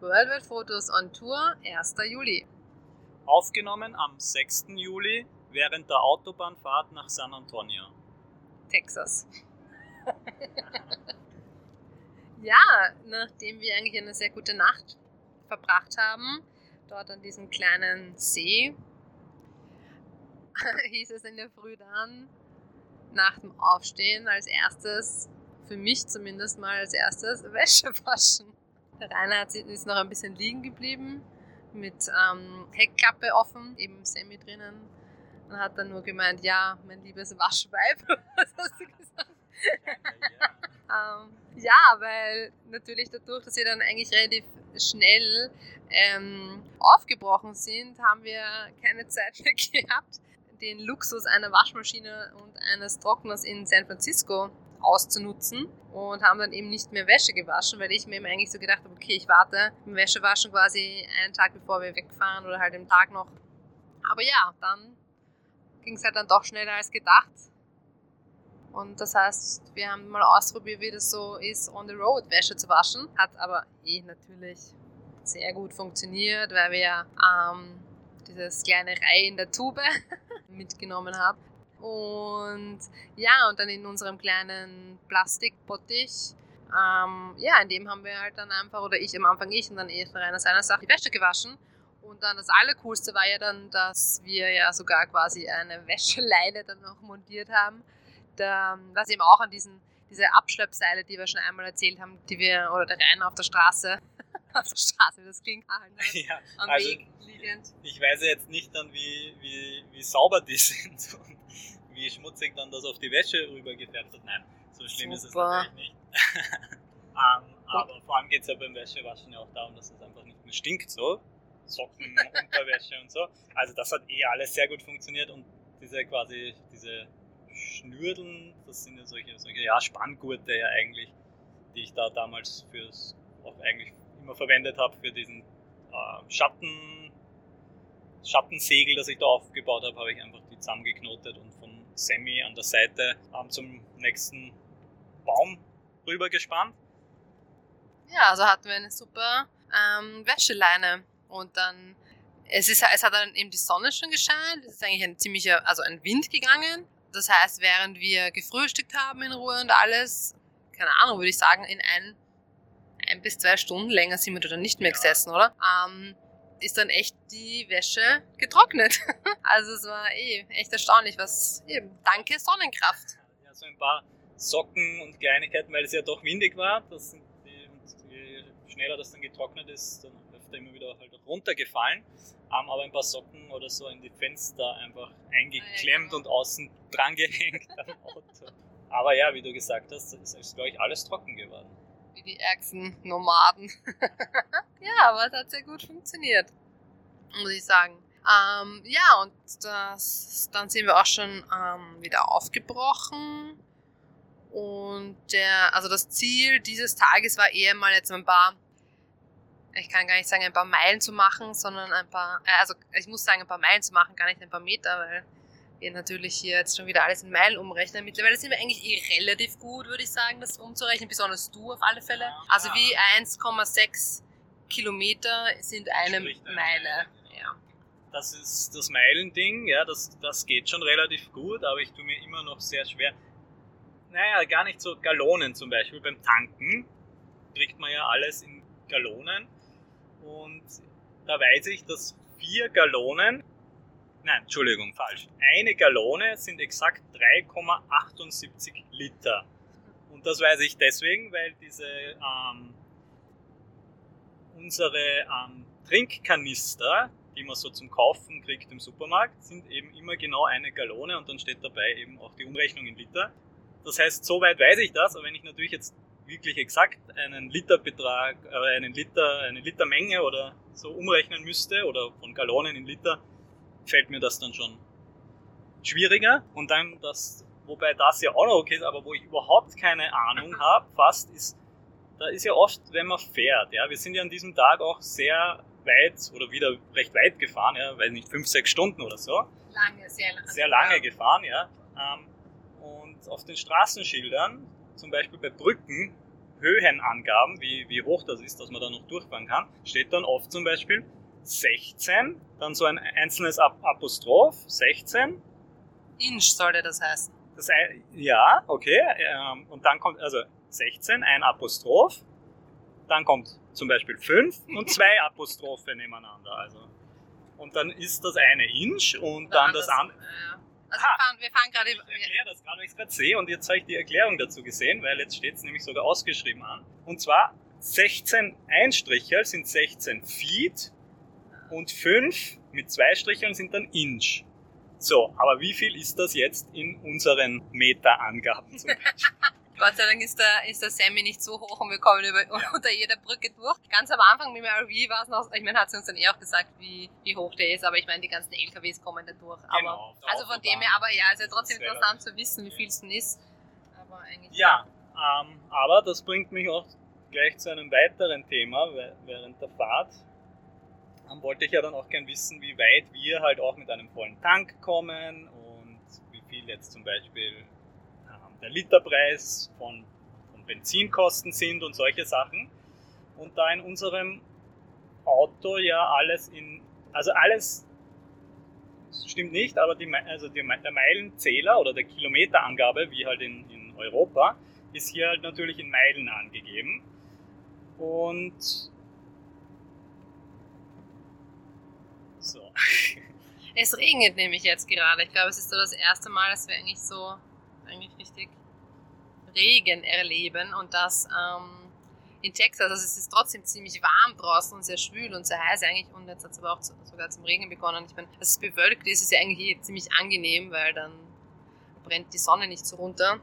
Worldwide Fotos on Tour, 1. Juli. Aufgenommen am 6. Juli während der Autobahnfahrt nach San Antonio. Texas. ja, nachdem wir eigentlich eine sehr gute Nacht verbracht haben, dort an diesem kleinen See, hieß es in der Früh dann, nach dem Aufstehen als erstes, für mich zumindest mal als erstes, Wäsche waschen. Der Rainer ist noch ein bisschen liegen geblieben, mit ähm, Heckklappe offen, eben Semi drinnen. Und hat dann nur gemeint, ja, mein liebes Waschweib. Was hast du gesagt? ähm, ja, weil natürlich dadurch, dass wir dann eigentlich relativ schnell ähm, aufgebrochen sind, haben wir keine Zeit mehr gehabt, den Luxus einer Waschmaschine und eines Trockners in San Francisco auszunutzen und haben dann eben nicht mehr Wäsche gewaschen, weil ich mir eben eigentlich so gedacht habe, okay, ich warte mit Wäschewaschen quasi einen Tag bevor wir wegfahren oder halt im Tag noch. Aber ja, dann ging es halt dann doch schneller als gedacht. Und das heißt, wir haben mal ausprobiert, wie das so ist, on the road Wäsche zu waschen. Hat aber eh natürlich sehr gut funktioniert, weil wir ähm, dieses kleine Ei in der Tube mitgenommen haben. Und ja, und dann in unserem kleinen Plastikbottich, ähm, ja, in dem haben wir halt dann einfach, oder ich am Anfang ich und dann eh einer seiner Sache die Wäsche gewaschen. Und dann das Allercoolste war ja dann, dass wir ja sogar quasi eine Wäscheleine dann noch montiert haben, da, was eben auch an diesen, diese Abschleppseile, die wir schon einmal erzählt haben, die wir, oder der Reiner auf der Straße auf der Straße, das klingt halt ja, am also Weg liegend. Ich weiß jetzt nicht dann, wie, wie, wie sauber die sind wie schmutzig dann das auf die Wäsche rübergefärbt hat. Nein, so schlimm Super. ist es natürlich nicht. um, ähm, aber vor allem geht es ja beim Wäschewaschen ja auch darum, dass es einfach nicht mehr stinkt so. Socken, Unterwäsche und so. Also das hat eh alles sehr gut funktioniert und diese quasi, diese Schnürdeln, das sind ja solche, solche ja, Spanngurte ja eigentlich, die ich da damals fürs auch eigentlich immer verwendet habe für diesen äh, Schatten, Schattensegel, das ich da aufgebaut habe, habe ich einfach die zusammengeknotet und Semi an der Seite ähm, zum nächsten Baum rüber gespannt. Ja, also hatten wir eine super ähm, Wäscheleine und dann es, ist, es hat dann eben die Sonne schon gescheint, es ist eigentlich ein ziemlicher, also ein Wind gegangen. Das heißt, während wir gefrühstückt haben in Ruhe und alles, keine Ahnung, würde ich sagen, in ein ein bis zwei Stunden länger sind wir da dann nicht mehr gesessen, oder? Ähm, ist dann echt die Wäsche getrocknet. also es war eh echt erstaunlich, was eben, danke Sonnenkraft. Ja, so ein paar Socken und Kleinigkeiten, weil es ja doch windig war. Das sind die, und je schneller das dann getrocknet ist, dann öfter immer wieder halt runtergefallen. Ähm, aber ein paar Socken oder so in die Fenster einfach eingeklemmt ja, und außen dran gehängt am Auto. Aber ja, wie du gesagt hast, ist, glaube ich, alles trocken geworden wie die ärgsten Nomaden. ja, aber es hat sehr gut funktioniert, muss ich sagen. Ähm, ja, und das, dann sind wir auch schon ähm, wieder aufgebrochen. Und der, also das Ziel dieses Tages war eher mal jetzt ein paar, ich kann gar nicht sagen ein paar Meilen zu machen, sondern ein paar, äh, also ich muss sagen ein paar Meilen zu machen, gar nicht ein paar Meter, weil wir natürlich hier jetzt schon wieder alles in Meilen umrechnen. Mittlerweile sind wir eigentlich eh relativ gut, würde ich sagen, das umzurechnen, besonders du auf alle Fälle. Also wie 1,6 Kilometer sind eine Meile. Ja. Das ist das Meilending, ja, das, das geht schon relativ gut, aber ich tue mir immer noch sehr schwer. Naja, gar nicht so Gallonen zum Beispiel. Beim Tanken kriegt man ja alles in Gallonen und da weiß ich, dass vier Gallonen nein, Entschuldigung, falsch. Eine Gallone sind exakt 3,78 Liter. Und das weiß ich deswegen, weil diese ähm, unsere ähm, Trinkkanister, die man so zum Kaufen kriegt im Supermarkt, sind eben immer genau eine Gallone und dann steht dabei eben auch die Umrechnung in Liter. Das heißt, soweit weiß ich das, aber wenn ich natürlich jetzt wirklich exakt einen Literbetrag, äh, einen Liter, eine Litermenge oder so umrechnen müsste oder von Gallonen in Liter, fällt mir das dann schon schwieriger. Und dann das, wobei das ja auch noch okay ist, aber wo ich überhaupt keine Ahnung habe, fast ist, da ist ja oft, wenn man fährt, ja, wir sind ja an diesem Tag auch sehr weit oder wieder recht weit gefahren, ja, weiß nicht, fünf, sechs Stunden oder so. Lange, sehr lange. Sehr lange gefahren, ja. Ähm, und auf den Straßenschildern, zum Beispiel bei Brücken, Höhenangaben, wie, wie hoch das ist, dass man da noch durchfahren kann, steht dann oft zum Beispiel 16, dann so ein einzelnes Apostroph, 16. Inch sollte das heißen. Das, ja, okay. Ähm, und dann kommt also 16, ein Apostroph. Dann kommt zum Beispiel 5 und zwei Apostrophe nebeneinander. Also. Und dann ist das eine Inch und dann das andere. Ja. Also wir fahren, wir fahren gerade. Ich erkläre das gerade, weil ich es gerade sehe und jetzt habe ich die Erklärung dazu gesehen, weil jetzt steht es nämlich sogar ausgeschrieben an. Und zwar 16 Einstrichel sind 16 Feet und 5 mit zwei Stricheln sind dann Inch. So, aber wie viel ist das jetzt in unseren Meterangaben zum Beispiel? Gott sei Dank ist der, ist der Sammy nicht so hoch und wir kommen über, ja. unter jeder Brücke durch. Ganz am Anfang mit dem RV war es noch, ich meine, hat sie uns dann eh auch gesagt, wie, wie hoch der ist, aber ich meine, die ganzen LKWs kommen da durch. Genau, aber, also von dem her, aber ja, es ist ja trotzdem interessant zu wissen, wie viel es denn ist. Aber eigentlich. Ja, ähm, aber das bringt mich auch gleich zu einem weiteren Thema während der Fahrt wollte ich ja dann auch gern wissen, wie weit wir halt auch mit einem vollen Tank kommen und wie viel jetzt zum Beispiel ähm, der Literpreis von, von Benzinkosten sind und solche Sachen. Und da in unserem Auto ja alles in, also alles stimmt nicht, aber die, also die, der Meilenzähler oder der Kilometerangabe, wie halt in, in Europa, ist hier halt natürlich in Meilen angegeben. Und So. Es regnet nämlich jetzt gerade. Ich glaube, es ist so das erste Mal, dass wir eigentlich so eigentlich richtig Regen erleben und das ähm, in Texas. Also es ist trotzdem ziemlich warm draußen und sehr schwül und sehr heiß eigentlich und jetzt hat es aber auch zu, sogar zum Regen begonnen. Ich meine, dass es bewölkt ist, ist ja eigentlich ziemlich angenehm, weil dann brennt die Sonne nicht so runter.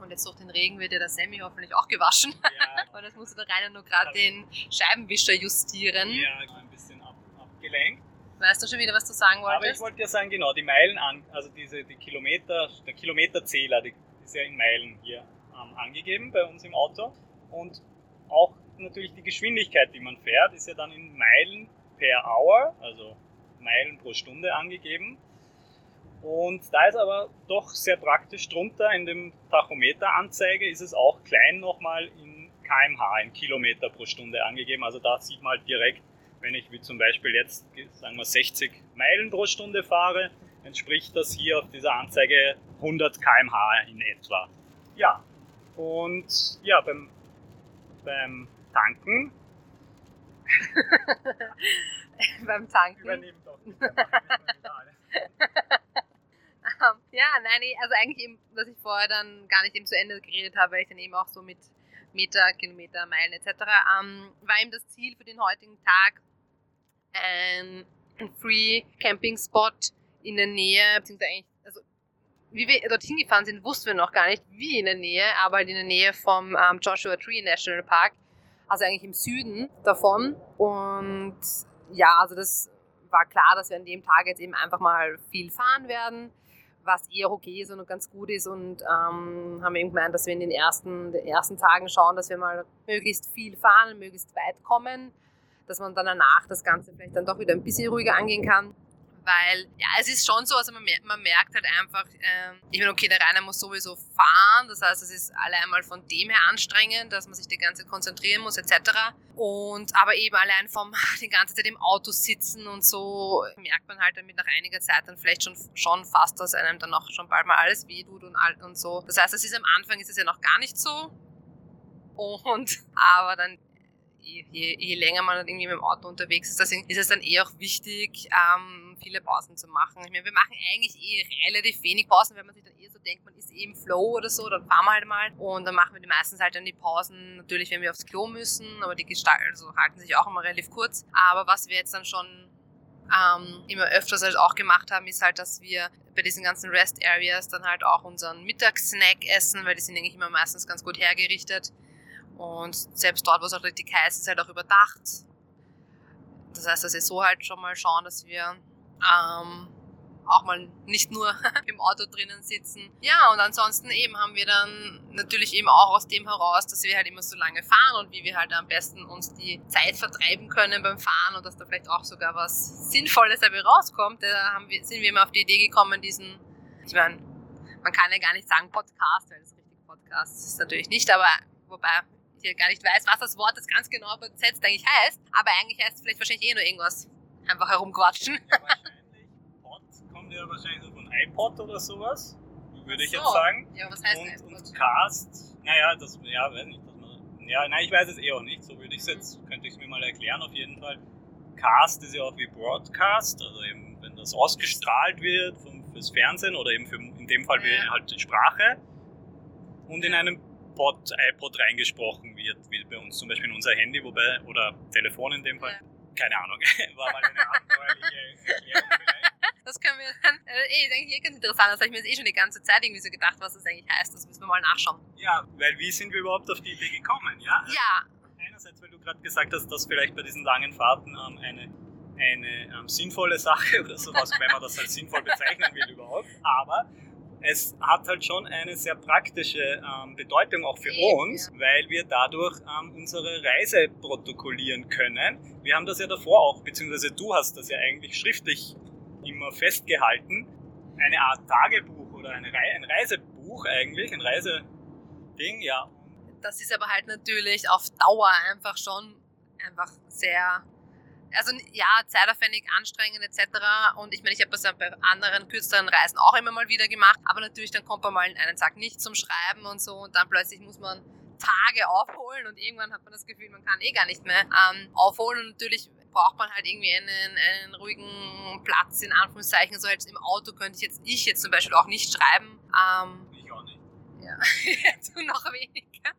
Und jetzt durch den Regen wird ja der Sammy hoffentlich auch gewaschen. Ja. und jetzt musste der Rainer nur gerade den Scheibenwischer justieren. Ja, ein bisschen ab, abgelenkt. Weißt du schon wieder, was du sagen wolltest? Aber ich wollte ja sagen, genau, die Meilen, an, also diese, die Kilometer, der Kilometerzähler, die ist ja in Meilen hier ähm, angegeben bei uns im Auto. Und auch natürlich die Geschwindigkeit, die man fährt, ist ja dann in Meilen per Hour, also Meilen pro Stunde angegeben. Und da ist aber doch sehr praktisch drunter in dem Tachometeranzeige ist es auch klein nochmal in kmh, in Kilometer pro Stunde angegeben. Also da sieht man halt direkt, wenn ich wie zum Beispiel jetzt, sagen wir 60 Meilen pro Stunde fahre, entspricht das hier auf dieser Anzeige 100 km/h in etwa. Ja, und ja, beim, beim Tanken. beim Tanken. Übernehmen doch. ja, nein, also eigentlich eben, was ich vorher dann gar nicht eben zu Ende geredet habe, weil ich dann eben auch so mit Meter, Kilometer, Meilen etc. Ähm, war eben das Ziel für den heutigen Tag ein Free Camping Spot in der Nähe, beziehungsweise eigentlich, also wie wir dorthin gefahren sind, wussten wir noch gar nicht, wie in der Nähe, aber halt in der Nähe vom ähm, Joshua Tree National Park, also eigentlich im Süden davon. Und ja, also das war klar, dass wir an dem Tag jetzt eben einfach mal viel fahren werden was eher okay ist und ganz gut ist und ähm, haben eben gemeint, dass wir in den ersten, den ersten Tagen schauen, dass wir mal möglichst viel fahren, möglichst weit kommen, dass man dann danach das Ganze vielleicht dann doch wieder ein bisschen ruhiger angehen kann weil ja, es ist schon so, also man, man merkt halt einfach, äh, ich meine, okay, der Rainer muss sowieso fahren, das heißt, es ist allein mal von dem her anstrengend, dass man sich die ganze Zeit konzentrieren muss, etc. Und aber eben allein vom die ganze Zeit im Auto sitzen und so merkt man halt damit nach einiger Zeit dann vielleicht schon, schon fast, dass einem dann auch schon bald mal alles weh tut und, und so. Das heißt, es ist am Anfang ist es ja noch gar nicht so. Und aber dann je, je, länger man dann irgendwie mit dem Auto unterwegs ist, deswegen ist es dann eh auch wichtig, ähm, viele Pausen zu machen. Ich meine, wir machen eigentlich eh relativ wenig Pausen, wenn man sich dann eh so denkt, man ist eh im Flow oder so, dann fahren wir halt mal. Und dann machen wir die meistens halt dann die Pausen, natürlich, wenn wir aufs Klo müssen, aber die Gestalt, also halten sich auch immer relativ kurz. Aber was wir jetzt dann schon ähm, immer öfters halt auch gemacht haben, ist halt, dass wir bei diesen ganzen Rest Areas dann halt auch unseren Mittagssnack essen, weil die sind eigentlich immer meistens ganz gut hergerichtet. Und selbst dort, wo es auch richtig heiß ist, halt auch überdacht. Das heißt, dass wir so halt schon mal schauen, dass wir ähm, auch mal nicht nur im Auto drinnen sitzen. Ja, und ansonsten eben haben wir dann natürlich eben auch aus dem heraus, dass wir halt immer so lange fahren und wie wir halt am besten uns die Zeit vertreiben können beim Fahren und dass da vielleicht auch sogar was Sinnvolles dabei rauskommt. Da wir, sind wir immer auf die Idee gekommen, diesen, ich meine, man kann ja gar nicht sagen Podcast, weil das richtig Podcast ist natürlich nicht, aber wobei Wirklichkeit gar nicht weiß, was das Wort jetzt ganz genau übersetzt eigentlich heißt. Aber eigentlich heißt es vielleicht wahrscheinlich eh nur irgendwas. Einfach herumquatschen. Pod kommt ja wahrscheinlich so von iPod oder sowas, würde ich so. jetzt sagen. Ja, was heißt und, iPod? Und Cast, naja, das, ja, weiß nicht, dass man, ja, nein, ich weiß es eh auch nicht, so würde ich es jetzt, könnte ich es mir mal erklären auf jeden Fall. Cast ist ja auch wie Broadcast, also eben, wenn das ausgestrahlt wird vom, fürs Fernsehen oder eben für, in dem Fall ja. halt die Sprache und in einem Pod, iPod reingesprochen wird, wie bei uns zum Beispiel in unser Handy, wobei, oder Telefon in dem Fall. Ja. Keine Ahnung, war mal eine abenteuerliche Erklärung vielleicht. Das können wir dann, äh, eh, denke ich, ganz interessant. Das habe ich mir jetzt eh schon die ganze Zeit irgendwie so gedacht, was das eigentlich heißt. Das müssen wir mal nachschauen. Ja, weil wie sind wir überhaupt auf die Idee gekommen, ja? Ja. Einerseits, weil du gerade gesagt hast, dass vielleicht bei diesen langen Fahrten ähm, eine, eine ähm, sinnvolle Sache oder sowas, wenn man das als sinnvoll bezeichnen will überhaupt, aber es hat halt schon eine sehr praktische ähm, Bedeutung auch für uns, weil wir dadurch ähm, unsere Reise protokollieren können. Wir haben das ja davor auch, beziehungsweise du hast das ja eigentlich schriftlich immer festgehalten. Eine Art Tagebuch oder eine Re ein Reisebuch eigentlich, ein Reiseding, ja. Das ist aber halt natürlich auf Dauer einfach schon einfach sehr also ja, zeitaufwendig, anstrengend etc. Und ich meine, ich habe das ja bei anderen kürzeren Reisen auch immer mal wieder gemacht, aber natürlich dann kommt man mal einen Tag nicht zum Schreiben und so und dann plötzlich muss man Tage aufholen und irgendwann hat man das Gefühl, man kann eh gar nicht mehr ähm, aufholen und natürlich braucht man halt irgendwie einen, einen ruhigen Platz in Anführungszeichen. So jetzt im Auto könnte ich jetzt ich jetzt zum Beispiel auch nicht schreiben. Ähm, ich auch nicht. Ja, du noch weniger.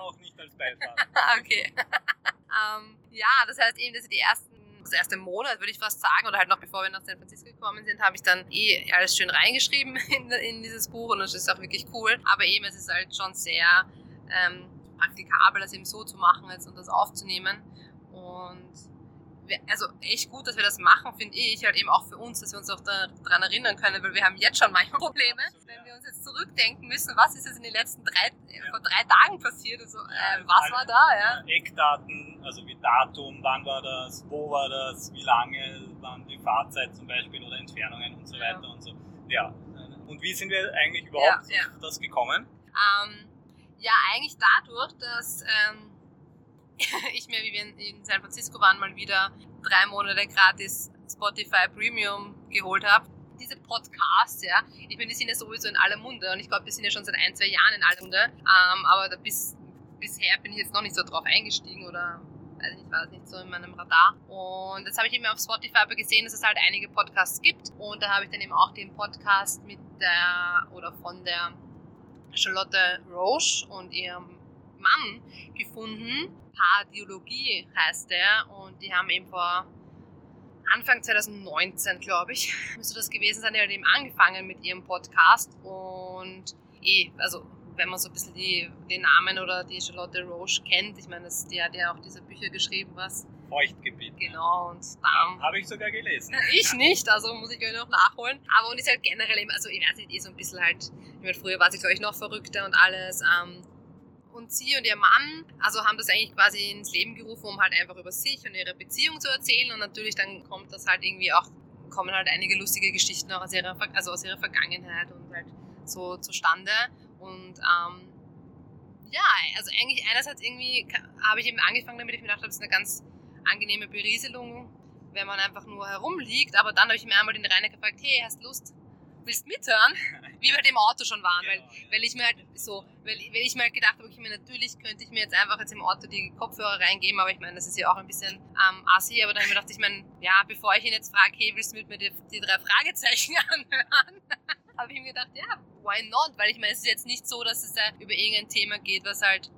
Auch nicht als Beifahrer. okay. ähm, ja, das heißt eben, dass die ersten das erste Monat, würde ich fast sagen, oder halt noch bevor wir nach San Francisco gekommen sind, habe ich dann eh alles schön reingeschrieben in, in dieses Buch und das ist auch wirklich cool. Aber eben, es ist halt schon sehr ähm, praktikabel, das eben so zu machen jetzt und das aufzunehmen. Und also echt gut, dass wir das machen, finde ich, halt eben auch für uns, dass wir uns auch daran erinnern können, weil wir haben jetzt schon manchmal Probleme, Absolut, wenn wir uns jetzt zurückdenken müssen, was ist jetzt in den letzten drei, ja. vor drei Tagen passiert, also, äh, was war da, ja? Eckdaten, also wie Datum, wann war das, wo war das, wie lange waren die Fahrzeit zum Beispiel oder Entfernungen und so weiter ja. und so. Ja. Und wie sind wir eigentlich überhaupt ja, auf das gekommen? Ähm, ja, eigentlich dadurch, dass ähm, ich mir, wie wir in San Francisco waren, mal wieder drei Monate gratis Spotify Premium geholt habe. Diese Podcasts, ja, ich meine, die sind ja sowieso in aller Munde und ich glaube, die sind ja schon seit ein, zwei Jahren in aller Munde. Ähm, aber bis, bisher bin ich jetzt noch nicht so drauf eingestiegen oder weiß ich war nicht so in meinem Radar. Und jetzt habe ich eben auf Spotify aber gesehen, dass es halt einige Podcasts gibt. Und da habe ich dann eben auch den Podcast mit der oder von der Charlotte Roche und ihrem Mann gefunden. Pardiologie heißt der und die haben eben vor Anfang 2019, glaube ich, müsste das gewesen sein, die haben eben angefangen mit ihrem Podcast und eh, also wenn man so ein bisschen die, den Namen oder die Charlotte Roche kennt, ich meine, die hat ja auch diese Bücher geschrieben, was Feuchtgebiet. Genau, und dann. Habe ich sogar gelesen. Ich nicht, also muss ich euch noch nachholen. Aber und ist halt generell eben, also ich weiß nicht, eh so ein bisschen halt, ich meine, früher war sie, glaube ich, noch verrückter und alles. Ähm, und sie und ihr Mann, also haben das eigentlich quasi ins Leben gerufen, um halt einfach über sich und ihre Beziehung zu erzählen. Und natürlich dann kommt das halt irgendwie auch, kommen halt einige lustige Geschichten auch aus ihrer, also aus ihrer Vergangenheit und halt so zustande. Und ähm, ja, also eigentlich einerseits irgendwie habe ich eben angefangen damit, ich mir gedacht habe, es ist eine ganz angenehme Berieselung, wenn man einfach nur herumliegt. Aber dann habe ich mir einmal den Rainer gefragt, hey, hast Lust, willst mithören? Wie wir halt im Auto schon waren, weil, genau, weil ich mir halt so, weil, weil ich mir halt gedacht habe, okay, natürlich könnte ich mir jetzt einfach jetzt im Auto die Kopfhörer reingeben, aber ich meine, das ist ja auch ein bisschen ähm, assi, aber dann habe ich mir gedacht, ich meine, ja, bevor ich ihn jetzt frage, hey, willst du mit mir die, die drei Fragezeichen anhören? habe ich mir gedacht, ja, why not? Weil ich meine, es ist jetzt nicht so, dass es da über irgendein Thema geht, was halt,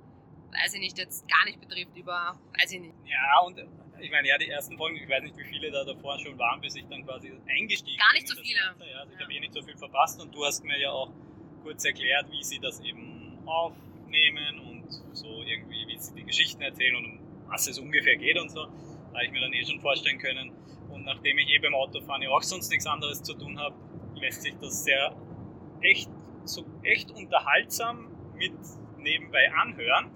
weiß ich nicht, jetzt gar nicht betrifft, über, weiß ich nicht. Ja, und ich meine, ja, die ersten Folgen, ich weiß nicht, wie viele da davor schon waren, bis ich dann quasi eingestiegen bin. Gar nicht so viele. Ganze, ja, also ich ja. habe eh nicht so viel verpasst und du hast mir ja auch kurz erklärt, wie sie das eben aufnehmen und so irgendwie, wie sie die Geschichten erzählen und um was es ungefähr geht und so. Habe ich mir dann eh schon vorstellen können. Und nachdem ich eh beim Autofahren ja auch sonst nichts anderes zu tun habe, lässt sich das sehr echt, so echt unterhaltsam mit nebenbei anhören.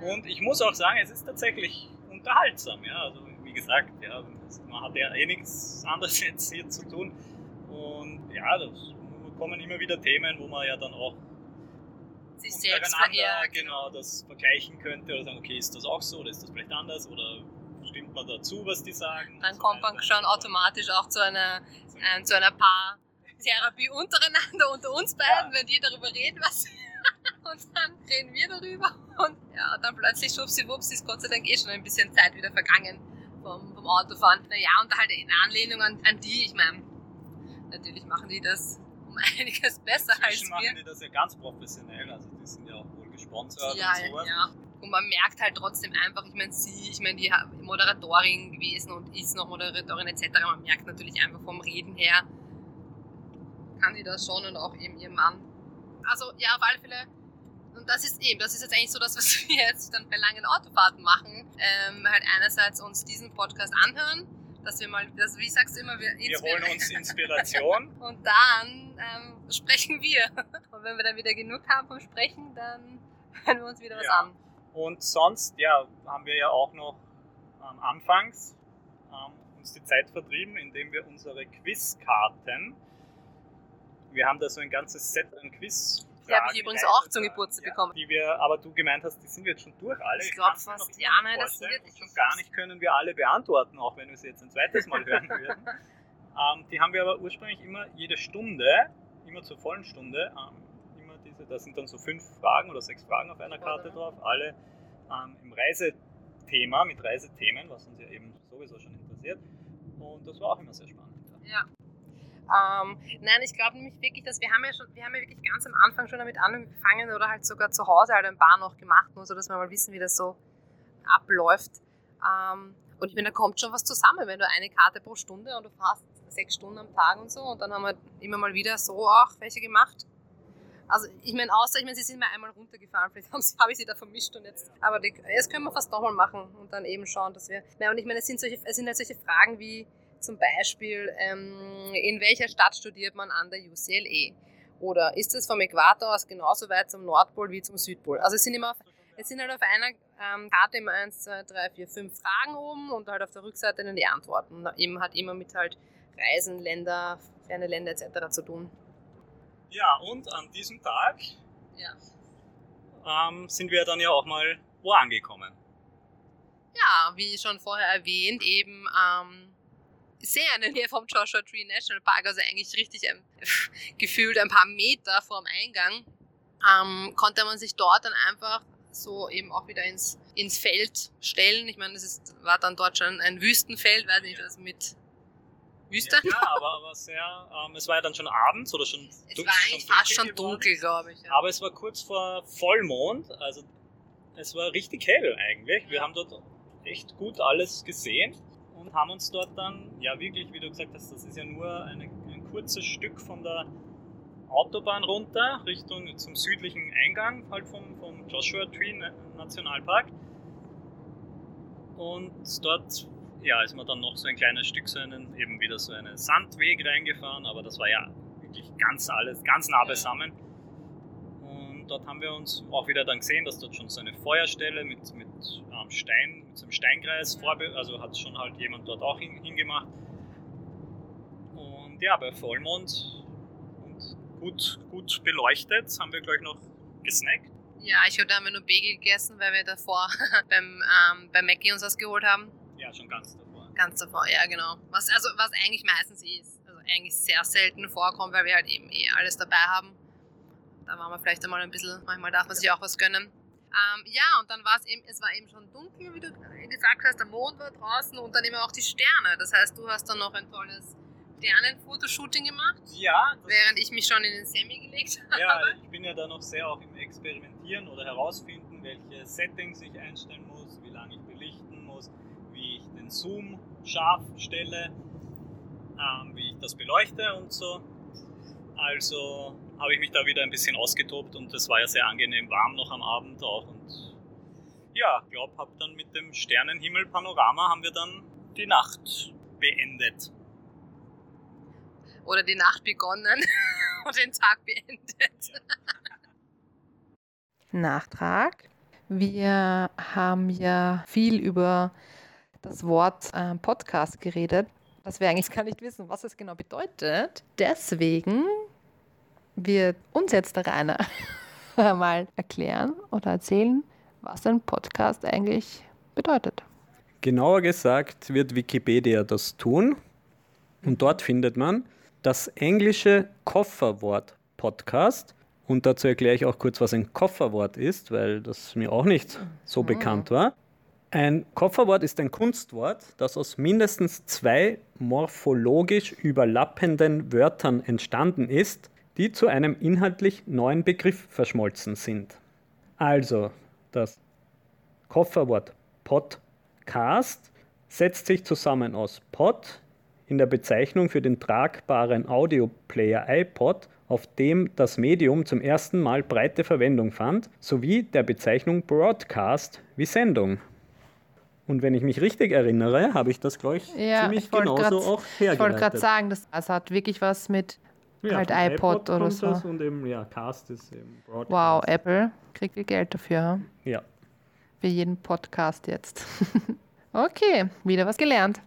Und ich muss auch sagen, es ist tatsächlich unterhaltsam. Ja? Also wie gesagt, ja, man hat ja eh nichts anderes jetzt hier zu tun. Und ja, da kommen immer wieder Themen, wo man ja dann auch sich selbst eher, genau, das vergleichen könnte oder sagen, okay, ist das auch so oder ist das vielleicht anders oder stimmt man dazu, was die sagen? Dann kommt man schon automatisch auch zu einer, äh, zu einer Paartherapie untereinander, unter uns beiden, ja. wenn die darüber reden, was und dann reden wir darüber und ja, dann plötzlich schwuppsiwupps ist Gott sei Dank eh schon ein bisschen Zeit wieder vergangen vom, vom Autofahren. Naja, und halt in Anlehnung an, an die, ich meine, natürlich machen die das um einiges besser Inzwischen als wir. machen die das ja ganz professionell, also die sind ja auch wohl gesponsert ja, und sowas. Ja. Und man merkt halt trotzdem einfach, ich meine, sie, ich meine, die Moderatorin gewesen und ist noch Moderatorin etc. Man merkt natürlich einfach vom Reden her, kann sie das schon und auch eben ihr Mann. Also ja, auf alle Fälle und das ist eben, das ist jetzt eigentlich so das, was wir jetzt dann bei langen Autofahrten machen. Ähm, halt einerseits uns diesen Podcast anhören, dass wir mal, das, wie sagst du immer, wir, wir holen uns Inspiration. und dann ähm, sprechen wir. Und wenn wir dann wieder genug haben vom Sprechen, dann hören wir uns wieder was ja. an. Und sonst, ja, haben wir ja auch noch ähm, anfangs ähm, uns die Zeit vertrieben, indem wir unsere Quizkarten, wir haben da so ein ganzes Set an Quiz die habe ich übrigens auch zum Geburtstag ja, bekommen. Die wir, aber du gemeint hast, die sind jetzt schon durch alle. Ich glaube fast, ja, nein, das sind jetzt schon gar nicht können wir alle beantworten, auch wenn wir sie jetzt ein zweites Mal hören würden. ähm, die haben wir aber ursprünglich immer jede Stunde, immer zur vollen Stunde, ähm, immer diese, da sind dann so fünf Fragen oder sechs Fragen auf einer Karte ja. drauf, alle ähm, im Reisethema, mit Reisethemen, was uns ja eben sowieso schon interessiert. Und das war auch immer sehr spannend. Ja, ähm, nein, ich glaube nämlich wirklich, dass wir haben ja schon, wir haben ja wirklich ganz am Anfang schon damit angefangen oder halt sogar zu Hause halt ein paar noch gemacht, nur so dass wir mal wissen, wie das so abläuft. Ähm, und ich meine, da kommt schon was zusammen, wenn du eine Karte pro Stunde und du fährst sechs Stunden am Tag und so und dann haben wir immer mal wieder so auch welche gemacht. Also ich meine, außer, ich meine, sie sind mal einmal runtergefahren, vielleicht habe hab ich sie da vermischt und jetzt, aber die, das können wir fast nochmal machen und dann eben schauen, dass wir, ja, und ich meine, es sind, solche, es sind halt solche Fragen wie, zum Beispiel, ähm, in welcher Stadt studiert man an der UCLA? Oder ist es vom Äquator aus genauso weit zum Nordpol wie zum Südpol? Also es sind immer, es sind halt auf einer ähm, Karte immer 1, 2, 3, 4, 5 Fragen oben und halt auf der Rückseite dann die Antworten. Eben hat immer mit halt Reisen, Länder, ferne Länder etc. zu tun. Ja, und an diesem Tag ja. ähm, sind wir dann ja auch mal wo angekommen? Ja, wie schon vorher erwähnt, eben ähm, sehr in der Nähe vom Joshua Tree National Park, also eigentlich richtig ähm, gefühlt ein paar Meter vorm Eingang, ähm, konnte man sich dort dann einfach so eben auch wieder ins, ins Feld stellen. Ich meine, das ist, war dann dort schon ein Wüstenfeld, weiß nicht, was mit Wüste. Ja, ja, aber, aber sehr, ähm, es war ja dann schon abends oder schon Es war eigentlich schon fast schon dunkel, glaube ich. Ja. Aber es war kurz vor Vollmond, also es war richtig hell eigentlich. Wir haben dort echt gut alles gesehen und haben uns dort dann, ja wirklich, wie du gesagt hast, das ist ja nur eine, ein kurzes Stück von der Autobahn runter, Richtung zum südlichen Eingang halt vom, vom Joshua Tree Nationalpark. Und dort ja, ist man dann noch so ein kleines Stück, so einen, eben wieder so einen Sandweg reingefahren, aber das war ja wirklich ganz alles, ganz nah beisammen. Und dort haben wir uns auch wieder dann gesehen, dass dort schon so eine Feuerstelle mit, mit Stein, mit so einem Steinkreis vorbe also hat schon halt jemand dort auch hin, hingemacht. Und ja, bei Vollmond und gut, gut beleuchtet haben wir gleich noch gesnackt. Ja, ich habe da haben wir nur Bagel gegessen, weil wir davor beim, ähm, bei Mackie uns was geholt haben. Ja, schon ganz davor. Ganz davor, ja genau. Was, also, was eigentlich meistens ist. Also eigentlich sehr selten vorkommt, weil wir halt eben eh alles dabei haben. Da waren wir vielleicht einmal ein bisschen, manchmal darf man sich auch was gönnen. Ähm, ja, und dann war es eben, es war eben schon dunkel, wie du gesagt hast, der Mond war draußen und dann eben auch die Sterne. Das heißt, du hast dann noch ein tolles Sternenfotoshooting gemacht. Ja. Während ich mich schon in den Semi gelegt habe. Ja, ich bin ja da noch sehr auch im Experimentieren oder herausfinden, welche Settings ich einstellen muss, wie lange ich belichten muss, wie ich den Zoom scharf stelle, ähm, wie ich das beleuchte und so. Also habe ich mich da wieder ein bisschen ausgetobt und es war ja sehr angenehm warm noch am Abend auch. Und ja, glaube, habe dann mit dem Sternenhimmel-Panorama haben wir dann die Nacht beendet. Oder die Nacht begonnen und den Tag beendet. Ja. Nachtrag. Wir haben ja viel über das Wort äh, Podcast geredet, dass wir eigentlich gar nicht wissen, was es genau bedeutet. Deswegen wird uns jetzt der Rainer mal erklären oder erzählen, was ein Podcast eigentlich bedeutet. Genauer gesagt wird Wikipedia das tun. Und dort findet man das englische Kofferwort Podcast. Und dazu erkläre ich auch kurz, was ein Kofferwort ist, weil das mir auch nicht so mhm. bekannt war. Ein Kofferwort ist ein Kunstwort, das aus mindestens zwei morphologisch überlappenden Wörtern entstanden ist, die zu einem inhaltlich neuen Begriff verschmolzen sind. Also, das Kofferwort Podcast setzt sich zusammen aus Pod in der Bezeichnung für den tragbaren Audioplayer iPod, auf dem das Medium zum ersten Mal breite Verwendung fand, sowie der Bezeichnung Broadcast wie Sendung. Und wenn ich mich richtig erinnere, habe ich das, glaube ich, ja, ziemlich ich genauso grad, auch hergeleitet. Ich wollte gerade sagen, das, das hat wirklich was mit ja, halt iPod, iPod oder so. und eben, ja, Cast ist eben Broadcast. Wow, Apple kriegt viel Geld dafür. Ja. Für jeden Podcast jetzt. okay, wieder was gelernt.